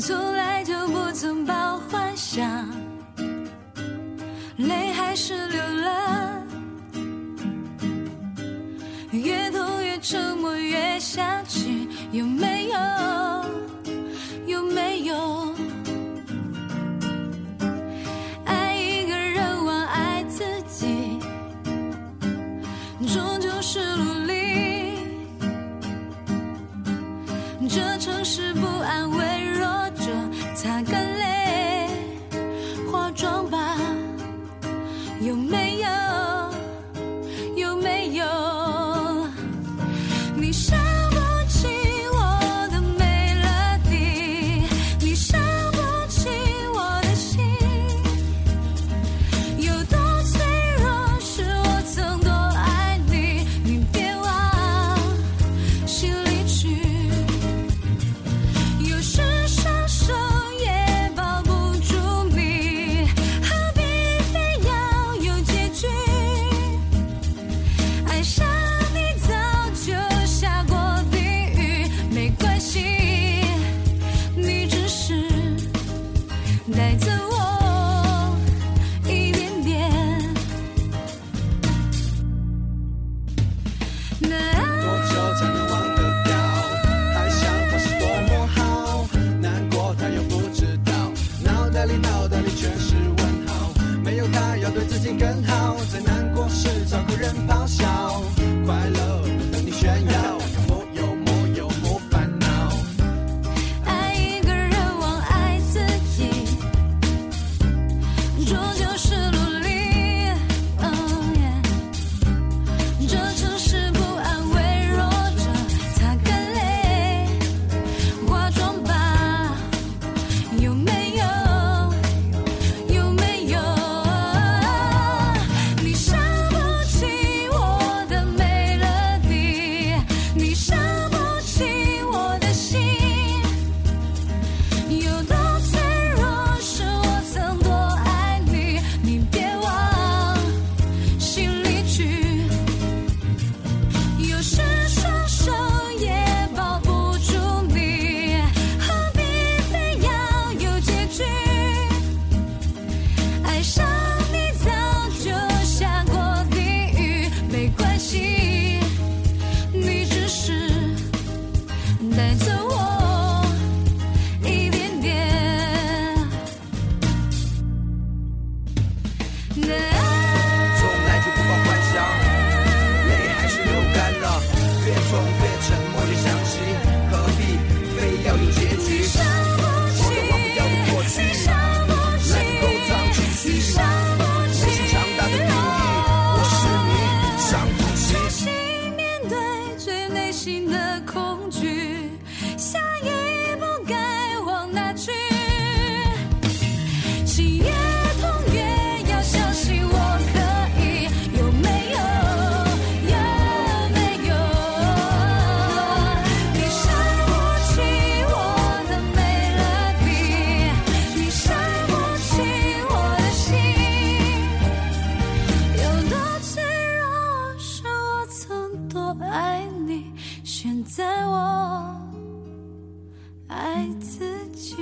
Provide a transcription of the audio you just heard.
从来就不曾抱幻想泪还是流了。越痛越沉默越想起又没更好 There 我爱自己。